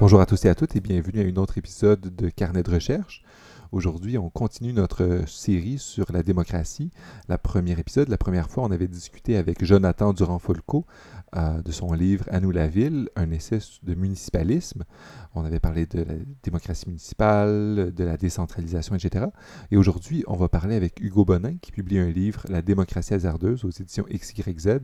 Bonjour à tous et à toutes et bienvenue à un autre épisode de Carnet de recherche. Aujourd'hui, on continue notre série sur la démocratie. La première épisode, la première fois, on avait discuté avec Jonathan Durand-Folco euh, de son livre À nous la ville, un essai de municipalisme. On avait parlé de la démocratie municipale, de la décentralisation, etc. Et aujourd'hui, on va parler avec Hugo Bonin qui publie un livre, La démocratie hasardeuse, aux éditions XYZ,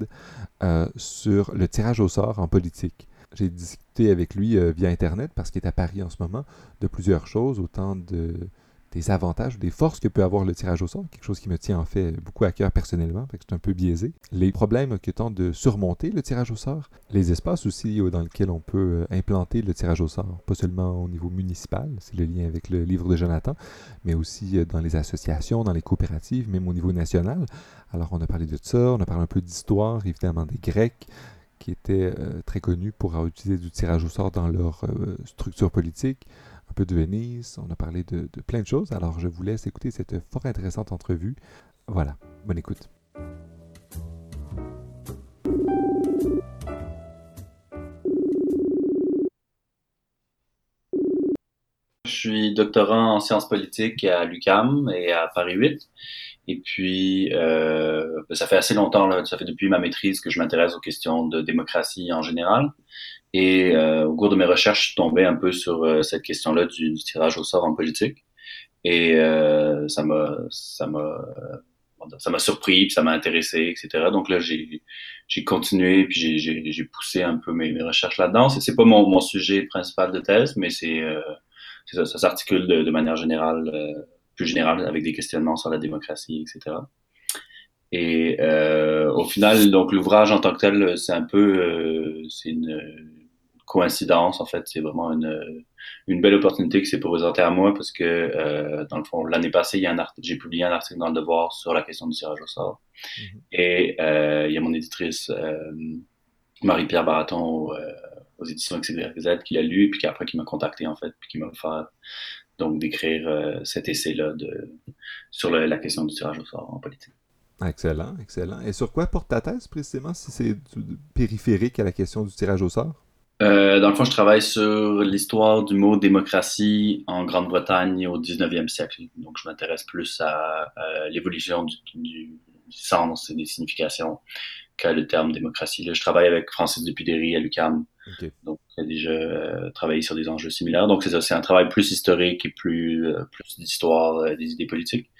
euh, sur le tirage au sort en politique. J'ai avec lui euh, via Internet parce qu'il est à Paris en ce moment de plusieurs choses, autant de, des avantages, des forces que peut avoir le tirage au sort, quelque chose qui me tient en fait beaucoup à cœur personnellement, fait que c'est un peu biaisé. Les problèmes que tente de surmonter le tirage au sort, les espaces aussi dans lesquels on peut euh, implanter le tirage au sort, pas seulement au niveau municipal, c'est le lien avec le livre de Jonathan, mais aussi euh, dans les associations, dans les coopératives, même au niveau national. Alors on a parlé de ça, on a parlé un peu d'histoire, évidemment des Grecs, qui étaient euh, très connus pour utilisé du tirage au sort dans leur structure politique un peu de Venise, on a parlé de, plein de choses. Alors je vous laisse écouter cette fort intéressante entrevue. Voilà, bonne écoute. Je suis doctorant en sciences politiques à l'UCAM et à Paris 8. Et puis, euh, ben, ça fait assez longtemps, là, ça fait depuis ma maîtrise que je m'intéresse aux questions de démocratie en général. Et euh, au cours de mes recherches, je suis tombé un peu sur euh, cette question-là du, tirage au sort en politique. Et euh, ça m'a ça m'a ça m'a surpris, puis ça m'a intéressé, etc. Donc là, j'ai j'ai continué, puis j'ai j'ai poussé un peu mes, mes recherches là-dedans. C'est c'est pas mon, mon sujet principal de thèse, mais c'est ça, ça s'articule de, de, manière générale, plus générale, avec des questionnements sur la démocratie, etc. Et euh, au final, donc l'ouvrage en tant que tel, c'est un peu, c'est une, coïncidence en fait. C'est vraiment une, une belle opportunité qui s'est présentée à moi parce que euh, dans le fond l'année passée, il y a un j'ai publié un article dans le Devoir sur la question du tirage au sort mm-hmm. et euh, il y a mon éditrice euh, Marie-Pierre Baraton euh, aux éditions XYZ qui l'a lu puis qui après qui m'a contacté en fait puis qui m'a fait donc d'écrire euh, cet essai là de sur la question du tirage au sort en politique. Excellent, excellent. Et sur quoi porte ta thèse précisément si c'est périphérique à la question du tirage au sort? Euh, dans le fond, je travaille sur l'histoire du mot démocratie en Grande-Bretagne au 19e siècle. Donc, je m'intéresse plus à, l'évolution du, du, sens et des significations qu'à le terme démocratie. Là, je travaille avec Francis Dupidéry à. Donc, j'ai déjà euh, travaillé sur des enjeux similaires. Donc, c'est ça, c'est un travail plus historique et plus, euh, plus d'histoire euh, des idées politiques.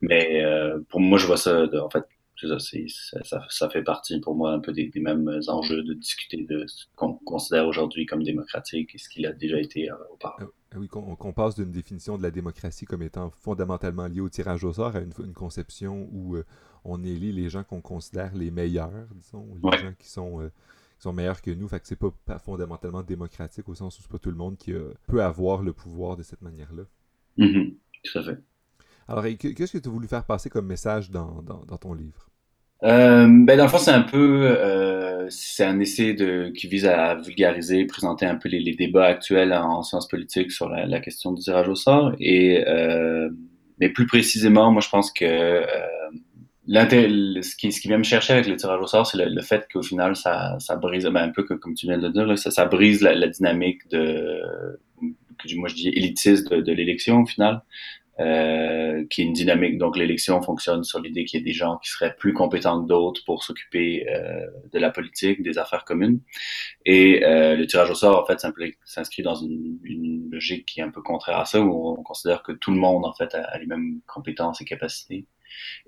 Mais pour moi, je vois ça, en fait, ça, ça, ça, fait partie pour moi un peu des, mêmes enjeux de discuter de ce qu'on considère aujourd'hui comme démocratique et ce qu'il a déjà été auparavant. Oui, qu'on passe d'une définition de la démocratie comme étant fondamentalement liée au tirage au sort à une, une conception où euh, on élit les gens qu'on considère les meilleurs, disons, les gens qui sont, euh, qui sont meilleurs que nous. Fait que c'est pas, pas, fondamentalement démocratique au sens où c'est pas tout le monde qui peut avoir le pouvoir de cette manière-là. Mm-hmm. tout à fait. Alors, qu'est-ce que tu as voulu faire passer comme message dans, dans, dans ton livre? Euh, ben dans le fond, c'est un peu, euh, c'est un essai de, qui vise à vulgariser, présenter un peu les, les débats actuels en sciences politiques sur la, la, question du tirage au sort. Et euh, mais plus précisément, moi, je pense que euh, ce qui, ce qui vient me chercher avec le tirage au sort, c'est le, fait qu'au final, ça, ça brise, ben, un peu comme tu viens de le dire, ça, ça brise la, la dynamique de, que moi je dis élitiste de, de l'élection au final. Euh, qui est une dynamique. Donc l'élection fonctionne sur l'idée qu'il y a des gens qui seraient plus compétents que d'autres pour s'occuper euh, de la politique, des affaires communes. Et euh, le tirage au sort, en fait, s'inscrit dans une, une, logique qui est un peu contraire à ça, où on considère que tout le monde, en fait, a les mêmes compétences et capacités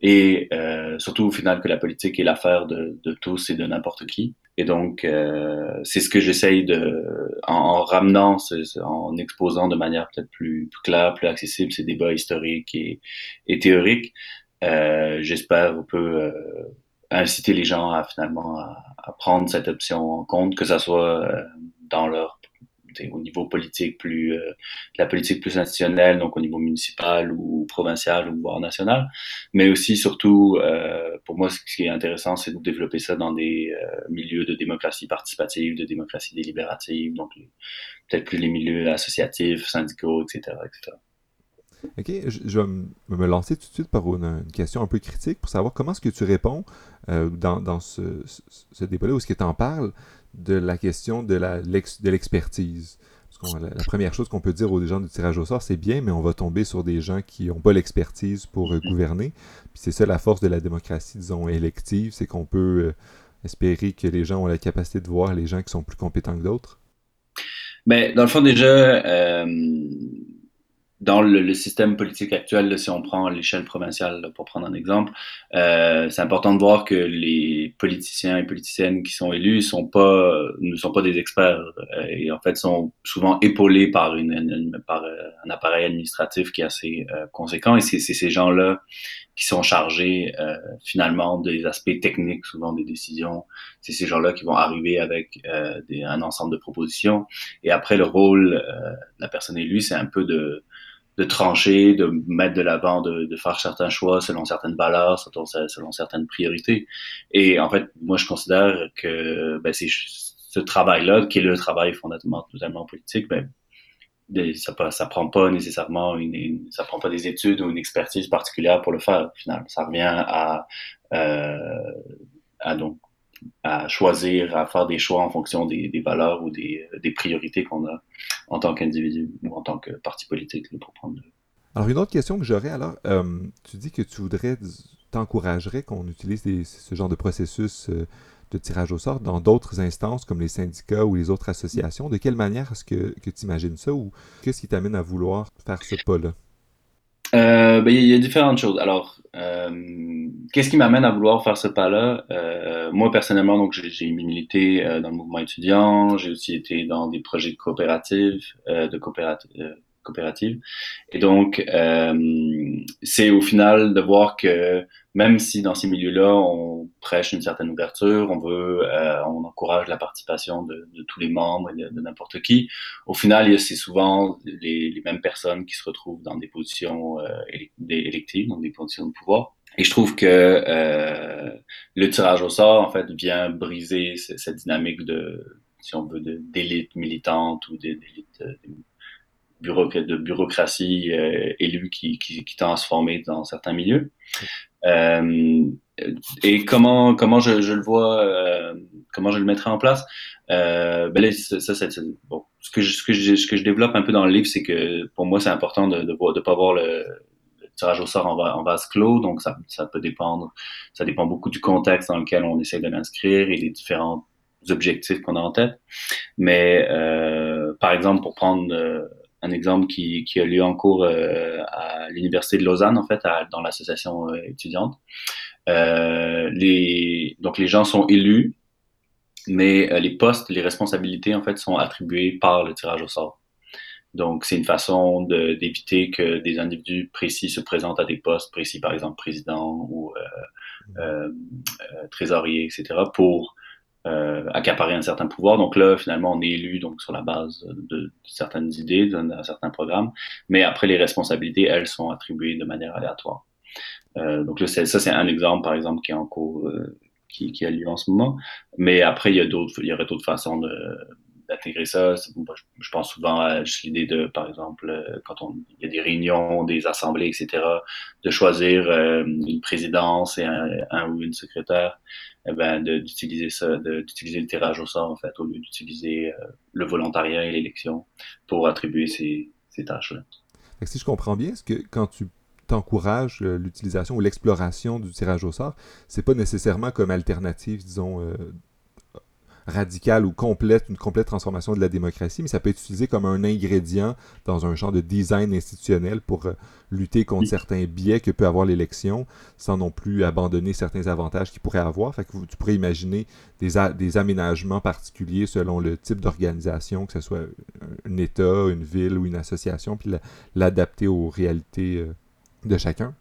et euh, surtout au final que la politique est l'affaire de, de, tous et de n'importe qui. Et donc, euh, c'est ce que j'essaye de, en, en ramenant, en exposant de manière peut-être plus, plus, claire, plus accessible ces débats historiques et, et théoriques. Euh, J'espère un peu euh, inciter les gens à finalement à, à, prendre cette option en compte, que ça soit euh, dans leur au niveau politique plus euh, la politique plus institutionnelle donc au niveau municipal ou provincial ou voire national. Mais aussi surtout euh, pour moi ce qui est intéressant c'est de développer ça dans des euh, milieux de démocratie participative de démocratie délibérative donc peut-être plus les milieux associatifs syndicaux etc etc Ok, je, vais me lancer tout de suite par une, question un peu critique pour savoir comment est-ce que tu réponds dans, dans ce, ce débat-là, où est-ce que tu en parles, de la question de l'expertise. La, première chose qu'on peut dire aux gens du tirage au sort, c'est bien, mais on va tomber sur des gens qui n'ont pas l'expertise pour euh, gouverner. Puis c'est ça la force de la démocratie, disons, élective, c'est qu'on peut euh, espérer que les gens ont la capacité de voir les gens qui sont plus compétents que d'autres. Mais ben, dans le fond, déjà, euh, dans le, système politique actuel, si on prend l'échelle provinciale pour prendre un exemple, euh, c'est important de voir que les politiciens et politiciennes qui sont élus sont pas, ne sont pas des experts euh, et en fait sont souvent épaulés par, une, par euh, un appareil administratif qui est assez euh, conséquent et c'est ces gens-là qui sont chargés euh, finalement des aspects techniques, souvent des décisions. C'est ces gens-là qui vont arriver avec des, un ensemble de propositions et après le rôle de la personne élue, c'est un peu de de trancher, de mettre de l'avant, de, faire certains choix selon certaines valeurs, selon, selon, certaines priorités. Et en fait, moi, je considère que ben, c'est ce travail-là, qui est le travail fondamentalement politique, ben, ça, ça prend pas nécessairement une, ça prend pas des études ou une expertise particulière pour le faire. Au final, ça revient à, euh, à donc à choisir, à faire des choix en fonction des, valeurs ou des, priorités qu'on a en tant qu'individu ou en tant que parti politique, pour prendre. Alors, une autre question que j'aurais, alors, euh, tu dis que tu voudrais, t'encouragerais qu'on utilise ce genre de processus euh, de tirage au sort dans d'autres instances comme les syndicats ou les autres associations. De quelle manière est-ce que, que tu imagines ça ou qu'est-ce qui t'amène à vouloir faire ce pas-là? Euh, ben, il y a différentes choses. Alors, euh, qu'est-ce qui m'amène à vouloir faire ce pas-là? Euh, Moi, personnellement, donc j'ai milité euh, dans le mouvement étudiant. J'ai aussi été dans des projets de coopératives, euh, de coopératives coopérative. Et donc, euh, c'est au final de voir que même si dans ces milieux-là, on prêche une certaine ouverture, on veut, euh, on encourage la participation de, tous les membres et de, n'importe qui, au final, c'est souvent les, mêmes personnes qui se retrouvent dans des positions euh, électives, dans des positions de pouvoir. Et je trouve que euh, le tirage au sort, en fait, vient briser cette dynamique de, si on veut, d'élite militante ou d'élite de bureaucratie euh, élue qui, qui, qui tend à se former dans certains milieux. Euh, et comment comment je, je le vois, euh, comment je le mettrai en place? Euh, ben là, ça, ça c'est bon. Ce que je, ce que je, ce que je développe un peu dans le livre, c'est que pour moi, c'est important de de, de pas voir le, tirage au sort en, en, vase clos, donc ça, ça peut dépendre, ça dépend beaucoup du contexte dans lequel on essaie de l'inscrire et des différents objectifs qu'on a en tête. Mais euh, par exemple, pour prendre euh, un exemple qui, qui a lieu en cours euh, à l'université de Lausanne, en fait, à, dans l'association euh, étudiante. Euh, les, donc les gens sont élus, mais euh, les postes, les responsabilités, en fait, sont attribuées par le tirage au sort. Donc, c'est une façon d'éviter que des individus précis se présentent à des postes précis, par exemple président ou euh, trésorier, etc., pour euh, accaparer un certain pouvoir. Donc là, finalement, on est élu donc sur la base de, certaines idées, d'un certain programme, mais après les responsabilités, elles sont attribuées de manière aléatoire. Euh, donc là, ça, c'est un exemple, par exemple, qui est en cours, euh, qui, qui, a lieu en ce moment. Mais après, il y a d'autres, il y aurait d'autres façons de, d'intégrer ça. Je pense souvent à l'idée de, par exemple, euh, quand on, il y a des réunions, des assemblées, etc., de choisir euh, une présidence et un, ou une secrétaire, eh ben, d'utiliser ça, d'utiliser le tirage au sort, en fait, au lieu d'utiliser euh, le volontariat et l'élection pour attribuer ces, tâches-là. Si je comprends bien, est-ce que quand tu t'encourages l'utilisation ou l'exploration du tirage au sort, c'est pas nécessairement comme alternative, disons, radicale ou complète, une complète transformation de la démocratie, mais ça peut être utilisé comme un ingrédient dans un genre de design institutionnel pour euh, lutter contre certains biais que peut avoir l'élection, sans non plus abandonner certains avantages qu'il pourrait avoir. Fait que tu pourrais imaginer des, des aménagements particuliers selon le type d'organisation, que ce soit un État, une ville ou une association, puis l'adapter aux réalités euh, de chacun.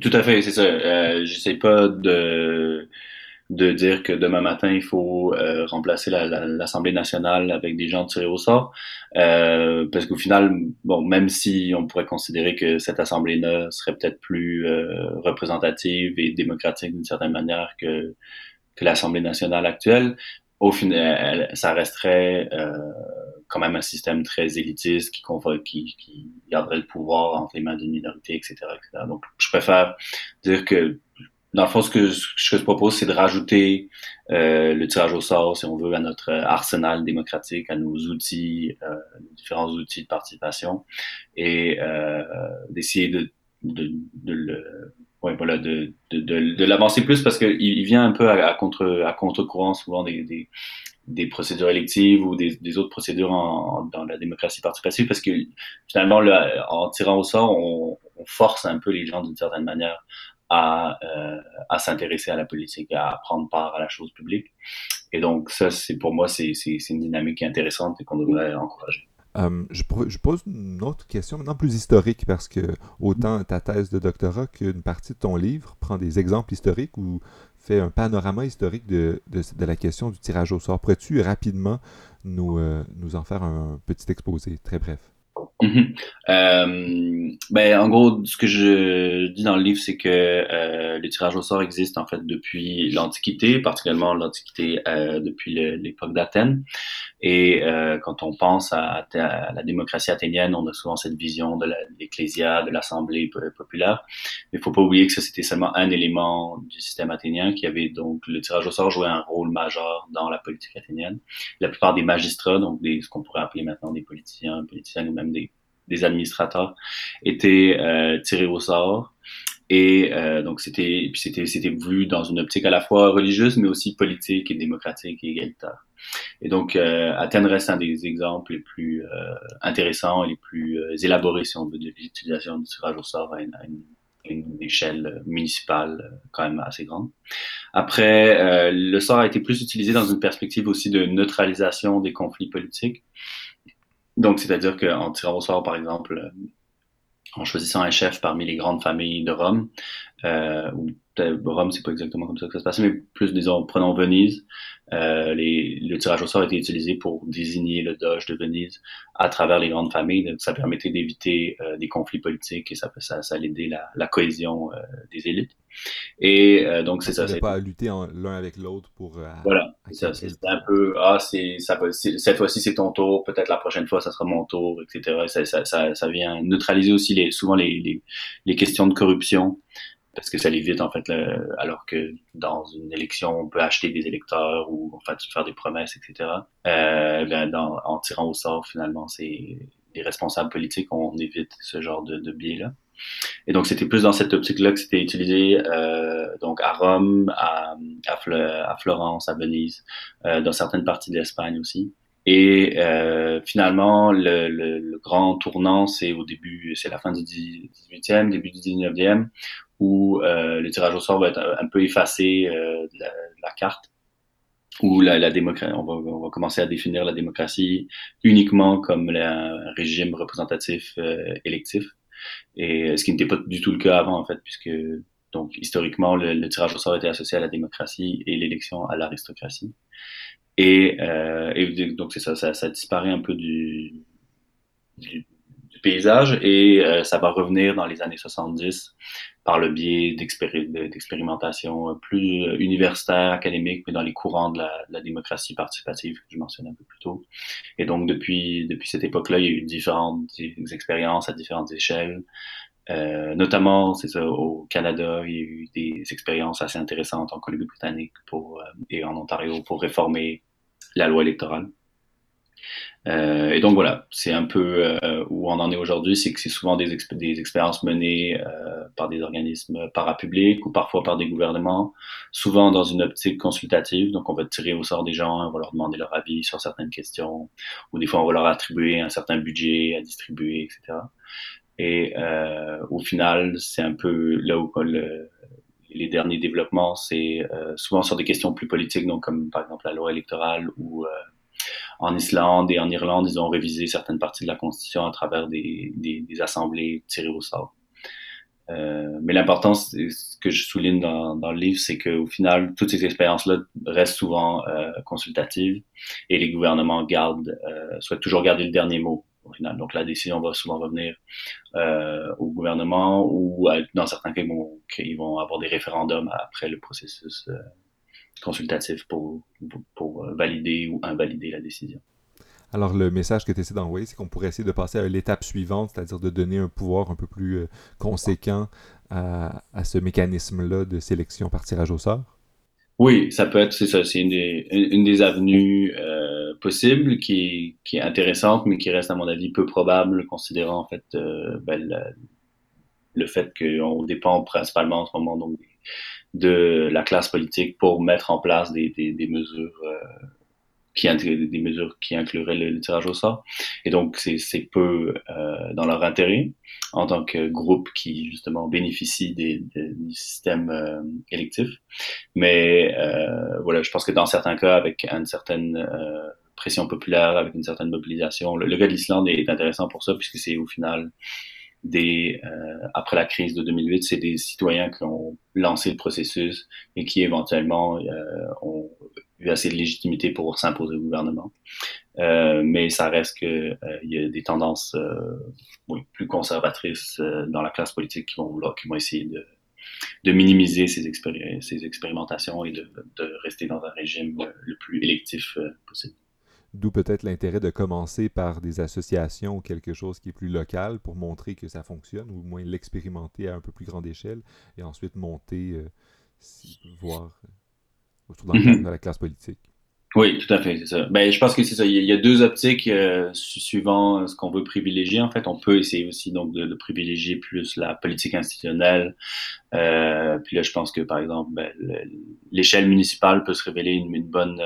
Tout à fait, c'est ça. Euh, J'essaie pas de de dire que demain matin, il faut euh, remplacer l'Assemblée nationale avec des gens tirés au sort. Euh, parce qu'au final, bon, même si on pourrait considérer que cette Assemblée-là serait peut-être plus euh, représentative et démocratique d'une certaine manière que, que l'Assemblée nationale actuelle, au final, ça resterait euh, quand même un système très élitiste qui, qui, qui garderait le pouvoir entre les mains d'une minorité, etc., etc. Donc, je préfère dire que dans le fond, ce que, ce que je propose, c'est de rajouter euh, le tirage au sort, si on veut, à notre arsenal démocratique, à nos outils, euh, différents outils de participation, et euh, d'essayer de, de, de, le, ouais, voilà, de, de, de, l'avancer plus parce qu'il il vient un peu à, contre à contre-courant souvent des, des, des procédures électives ou des, des autres procédures en, dans la démocratie participative parce que finalement, le, en tirant au sort, on, on force un peu les gens d'une certaine manière à, euh, à s'intéresser à la politique, à prendre part à la chose publique. Et donc ça, c'est pour moi, c'est une dynamique intéressante et qu'on devrait encourager. Euh, je, pose une autre question maintenant plus historique parce que autant ta thèse de doctorat qu'une partie de ton livre prend des exemples historiques ou fait un panorama historique de, la question du tirage au sort. Pourrais-tu rapidement nous, euh, nous en faire un petit exposé, très bref? Mhm. Euh, ben, en gros, ce que je dis dans le livre, c'est que euh, le tirage au sort existe en fait depuis l'Antiquité, particulièrement l'Antiquité euh, depuis l'époque d'Athènes. Et euh, quand on pense à, la démocratie athénienne, on a souvent cette vision de l'ecclésia, de l'assemblée populaire. Mais il faut pas oublier que ça, c'était seulement un élément du système athénien qui avait donc le tirage au sort jouait un rôle majeur dans la politique athénienne. La plupart des magistrats, donc ce qu'on pourrait appeler maintenant des politiciens, politiciennes ou même des, des administrateurs, étaient euh, tirés au sort. Et euh, donc c'était c'était c'était vu dans une optique à la fois religieuse mais aussi politique et démocratique et égalitaire. Et donc euh, Athènes reste un des exemples les plus euh, intéressants et les plus euh, élaborés si on veut de l'utilisation du tirage au sort à une, à une, une, échelle municipale euh, quand même assez grande. Après le sort a été plus utilisé dans une perspective aussi de neutralisation des conflits politiques. Donc c'est-à-dire qu'en tirant au sort par exemple en choisissant un chef parmi les grandes familles de Rome, euh, ou Rome, c'est pas exactement comme ça que ça se passe, mais plus, disons, prenons Venise, euh, le tirage au sort été utilisé pour désigner le doge de Venise à travers les grandes familles. Donc, ça permettait d'éviter euh, des conflits politiques et ça, ça, ça allait la, cohésion euh, des élites. Et euh, donc, c'est ça. C'est pas à lutter l'un avec l'autre pour. Euh, voilà, c'est un peu. Ah, ça. Cette fois-ci, c'est ton tour. Peut-être la prochaine fois, ça sera mon tour, etc. Ça, ça, ça, ça vient neutraliser aussi les, souvent les, les, les questions de corruption parce que ça l'évite en fait, alors que dans une élection, on peut acheter des électeurs ou en fait faire des promesses, etc. Euh, ben, dans, en tirant au sort, finalement, c'est les responsables politiques, on évite ce genre de, de biais-là. Et donc c'était plus dans cette optique-là que c'était utilisé euh, donc à Rome, à, à, Florence, à Venise, euh, dans certaines parties de l'Espagne aussi. Et euh, finalement, le, le, le, grand tournant, c'est au début, c'est la fin du 18e, début du 19e, où euh, le tirage au sort va être un peu effacé euh, de, la, la, carte, où la, la démocratie, on va, on va, commencer à définir la démocratie uniquement comme un régime représentatif euh, électif, et ce qui n'était pas du tout le cas avant en fait, puisque donc historiquement le, tirage au sort était associé à la démocratie et l'élection à l'aristocratie. Et, euh, et, donc c'est ça, ça, disparaît un peu du paysage et euh, ça va revenir dans les années 70 par le biais d'expérimentations plus universitaires, académiques, mais dans les courants de la, de la, démocratie participative que je mentionnais un peu plus tôt. Et donc, depuis, depuis cette époque-là, il y a eu différentes expériences à différentes échelles. Euh, notamment, c'est ça, au Canada, il y a eu des expériences assez intéressantes en Colombie-Britannique pour, euh, et en Ontario pour réformer la loi électorale. Euh, et donc voilà, c'est un peu euh, où on en est aujourd'hui, c'est que c'est souvent des, exp des, expériences menées euh, par des organismes parapublics ou parfois par des gouvernements, souvent dans une optique consultative. Donc on va tirer au sort des gens, on va leur demander leur avis sur certaines questions, ou des fois on va leur attribuer un certain budget à distribuer, etc. Et au final, c'est un peu là où le, les derniers développements, c'est souvent sur des questions plus politiques, donc comme par exemple la loi électorale ou en Islande et en Irlande, ils ont révisé certaines parties de la Constitution à travers des, des, des assemblées tirées au sort. Euh, mais l'importance, ce que je souligne dans, dans le livre, c'est qu'au final, toutes ces expériences-là restent souvent euh, consultatives et les gouvernements gardent, euh, souhaitent toujours garder le dernier mot au final. Donc la décision va souvent revenir euh, au gouvernement ou dans certains cas, ils vont, ils vont avoir des référendums après le processus euh, consultatif pour, pour, valider ou invalider la décision. Alors, le message que tu essaies d'envoyer, c'est qu'on pourrait essayer de passer à l'étape suivante, c'est-à-dire de donner un pouvoir un peu plus euh, conséquent à, ce mécanisme-là de sélection par tirage au sort? Oui, ça peut être, c'est ça, c'est une des, une des avenues euh, possibles qui, qui est intéressante, mais qui reste, à mon avis, peu probable, considérant, en fait, euh, ben, le, fait qu'on dépend principalement en ce moment donc, de la classe politique pour mettre en place des, des, des mesures qui des mesures qui incluraient le, tirage au sort. Et donc, c'est peu euh, dans leur intérêt en tant que groupe qui, justement, bénéficie des, des, du système euh, électif. Mais euh, voilà, je pense que dans certains cas, avec une certaine euh, pression populaire, avec une certaine mobilisation, le, le cas d'Islande est intéressant pour ça, puisque c'est au final des, euh, après la crise de 2008, c'est des citoyens qui ont lancé le processus et qui éventuellement euh, ont eu assez de légitimité pour s'imposer au gouvernement. Euh, mais ça reste que euh, il y a des tendances oui, plus conservatrices dans la classe politique qui vont, là, qui vont essayer de, de minimiser ces, ces expérimentations et de, de, rester dans un régime le plus électif possible. D'où peut-être l'intérêt de commencer par des associations ou quelque chose qui est plus local pour montrer que ça fonctionne, ou au moins l'expérimenter à un peu plus grande échelle, et ensuite monter, euh, voir, euh, dans le mhm. de la classe politique. Oui, tout à fait, c'est ça. Ben, je pense que c'est ça. Il y, a, deux optiques euh, suivant ce qu'on veut privilégier. En fait, on peut essayer aussi donc de, privilégier plus la politique institutionnelle. Euh, puis là, je pense que par exemple, ben, l'échelle municipale peut se révéler une, une bonne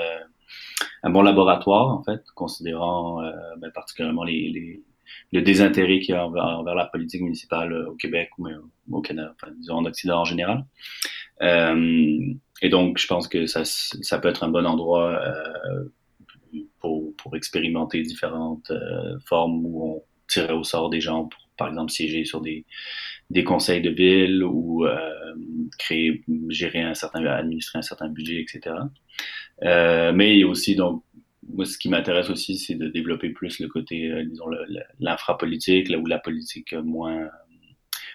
un bon laboratoire, en fait, considérant euh, ben, particulièrement les, les, le désintérêt qu'il y a envers, la politique municipale au Québec ou au Canada, enfin, disons en Occident en général. Euh, et donc, je pense que ça, ça peut être un bon endroit euh, pour, pour expérimenter différentes euh, formes où on tirait au sort des gens pour, par exemple, siéger sur des, des conseils de ville ou euh, créer, gérer un certain, administrer un certain budget, etc. Euh, mais aussi, donc, moi, ce qui m'intéresse aussi, c'est de développer plus le côté, euh, disons, l'infrapolitique, là où la politique moins,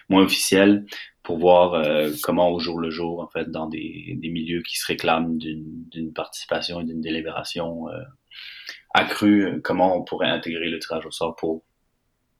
moins officielle, pour voir euh, comment au jour le jour, en fait, dans des, des milieux qui se réclament d'une participation et d'une délibération euh, accrue, comment on pourrait intégrer le tirage au sort pour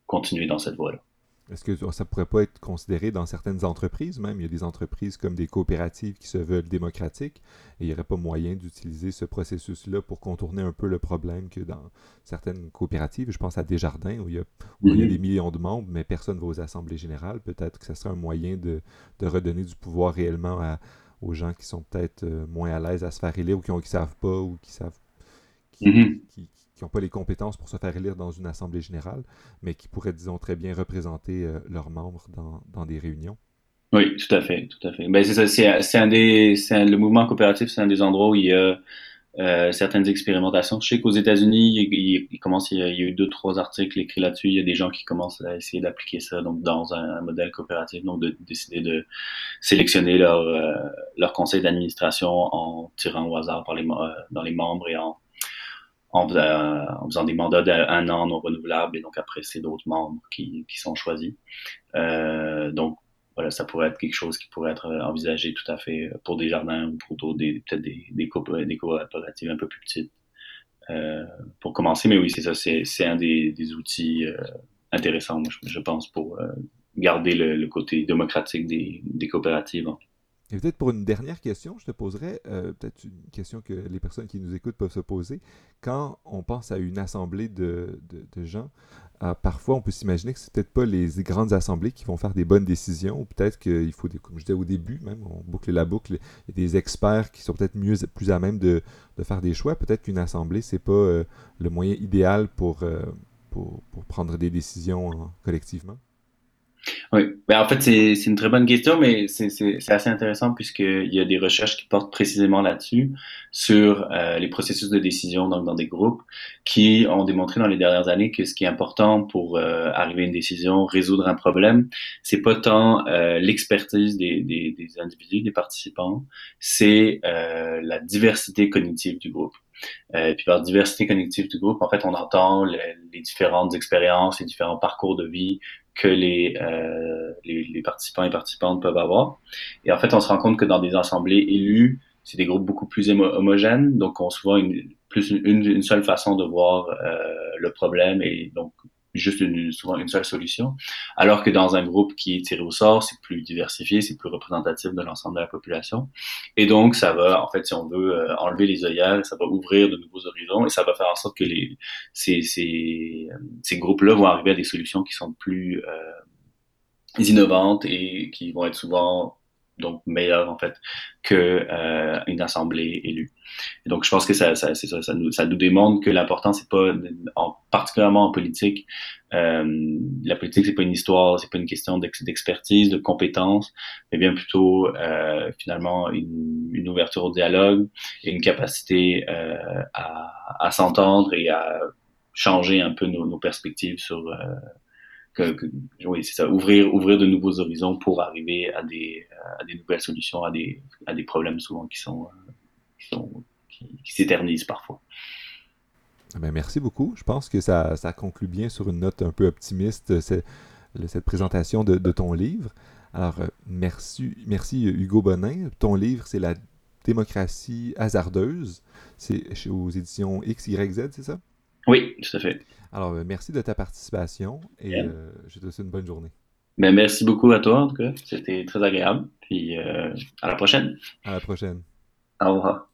continuer dans cette voie-là. Est-ce que ça pourrait pas être considéré dans certaines entreprises même? Il y a des entreprises comme des coopératives qui se veulent démocratiques et il n'y aurait pas moyen d'utiliser ce processus-là pour contourner un peu le problème que dans certaines coopératives, je pense à Desjardins où il y a, où il y a des millions de membres mais personne ne va aux assemblées générales. Peut-être que ce serait un moyen de, de redonner du pouvoir réellement à, aux gens qui sont peut-être euh, moins à l'aise à se faire élire ou qui ne savent pas ou qui savent qui, mm-hmm qui n'ont pas les compétences pour se faire élire dans une assemblée générale, mais qui pourraient, disons, très bien représenter euh, leurs membres dans, dans, des réunions. Oui, tout à fait, tout à fait. Ben, c'est ça, c'est, un des, c'est le mouvement coopératif, c'est un des endroits où il y a euh, certaines expérimentations. Je sais qu'aux États-Unis, il, il, y, a, eu deux, trois articles écrits là-dessus. Il y a des gens qui commencent à essayer d'appliquer ça donc dans un, modèle coopératif, donc de, décider de sélectionner leur, euh, leur conseil d'administration en tirant au hasard dans les membres et en en, faisant, des mandats d'un an non renouvelables et donc après c'est d'autres membres qui, qui sont choisis. Euh, donc voilà, ça pourrait être quelque chose qui pourrait être envisagé tout à fait pour des jardins ou pour d'autres, peut-être des, des, coopératives un peu plus petites. Euh, pour commencer, mais oui, c'est ça, c'est un des, des outils euh, intéressants, je, pense, pour euh, garder le, le, côté démocratique des, des coopératives. Et peut-être pour une dernière question, je te poserais euh, peut-être une question que les personnes qui nous écoutent peuvent se poser. Quand on pense à une assemblée de, gens, euh, parfois on peut s'imaginer que c'est peut-être pas les grandes assemblées qui vont faire des bonnes décisions, ou peut-être qu'il faut, des, comme je disais au début, même, on boucle la boucle, il y a des experts qui sont peut-être mieux, plus à même de, faire des choix. Peut-être qu'une assemblée, c'est pas euh, le moyen idéal pour, pour, prendre des décisions hein, collectivement. Oui, ben, en fait, c'est une très bonne question, mais c'est assez intéressant puisqu'il y a des recherches qui portent précisément là-dessus, sur euh, les processus de décision donc, dans des groupes, qui ont démontré dans les dernières années que ce qui est important pour euh, arriver à une décision, résoudre un problème, c'est pas tant euh, l'expertise des, des, des, individus, des participants, c'est euh, la diversité cognitive du groupe. Euh, puis par diversité cognitive du groupe, en fait, on entend les différentes expériences, les différents parcours de vie que les, euh, les, les, participants et participantes peuvent avoir. Et en fait, on se rend compte que dans des assemblées élues, c'est des groupes beaucoup plus homogènes, donc on se voit une, plus une, une, seule façon de voir le problème et donc juste une, souvent une seule solution. Alors que dans un groupe qui est tiré au sort, c'est plus diversifié, c'est plus représentatif de l'ensemble de la population. Et donc, ça va, en fait, si on veut euh, enlever les œillères, ça va ouvrir de nouveaux horizons et ça va faire en sorte que les, ces, ces, ces groupes-là vont arriver à des solutions qui sont plus euh, innovantes et qui vont être souvent donc meilleures en fait que euh, une assemblée élue. Et donc je pense que ça, ça, ça, ça, nous, ça nous démontre que l'important c'est pas, en, particulièrement en politique, euh, la politique c'est pas une histoire, c'est pas une question d'expertise, de compétences, mais bien plutôt euh, finalement une, une, ouverture au dialogue et une capacité euh, à, à s'entendre et à changer un peu nos, nos perspectives sur euh, oui, c'est ça, ouvrir, ouvrir de nouveaux horizons pour arriver à des, nouvelles solutions, à des, problèmes souvent qui sont, sont, qui, s'éternisent parfois. Ah ben merci beaucoup. Je pense que ça, conclut bien sur une note un peu optimiste cette, cette présentation de, de, ton livre. Alors, euh, merci, merci Hugo Bonin. Ton livre, c'est La démocratie hasardeuse. C'est aux éditions XYZ, c'est ça? Oui, tout à fait. Alors, euh, merci de ta participation et euh, je te souhaite une bonne journée. Ben, merci beaucoup à toi, en tout cas. C'était très agréable. Puis euh, à la prochaine. À la prochaine. Au revoir.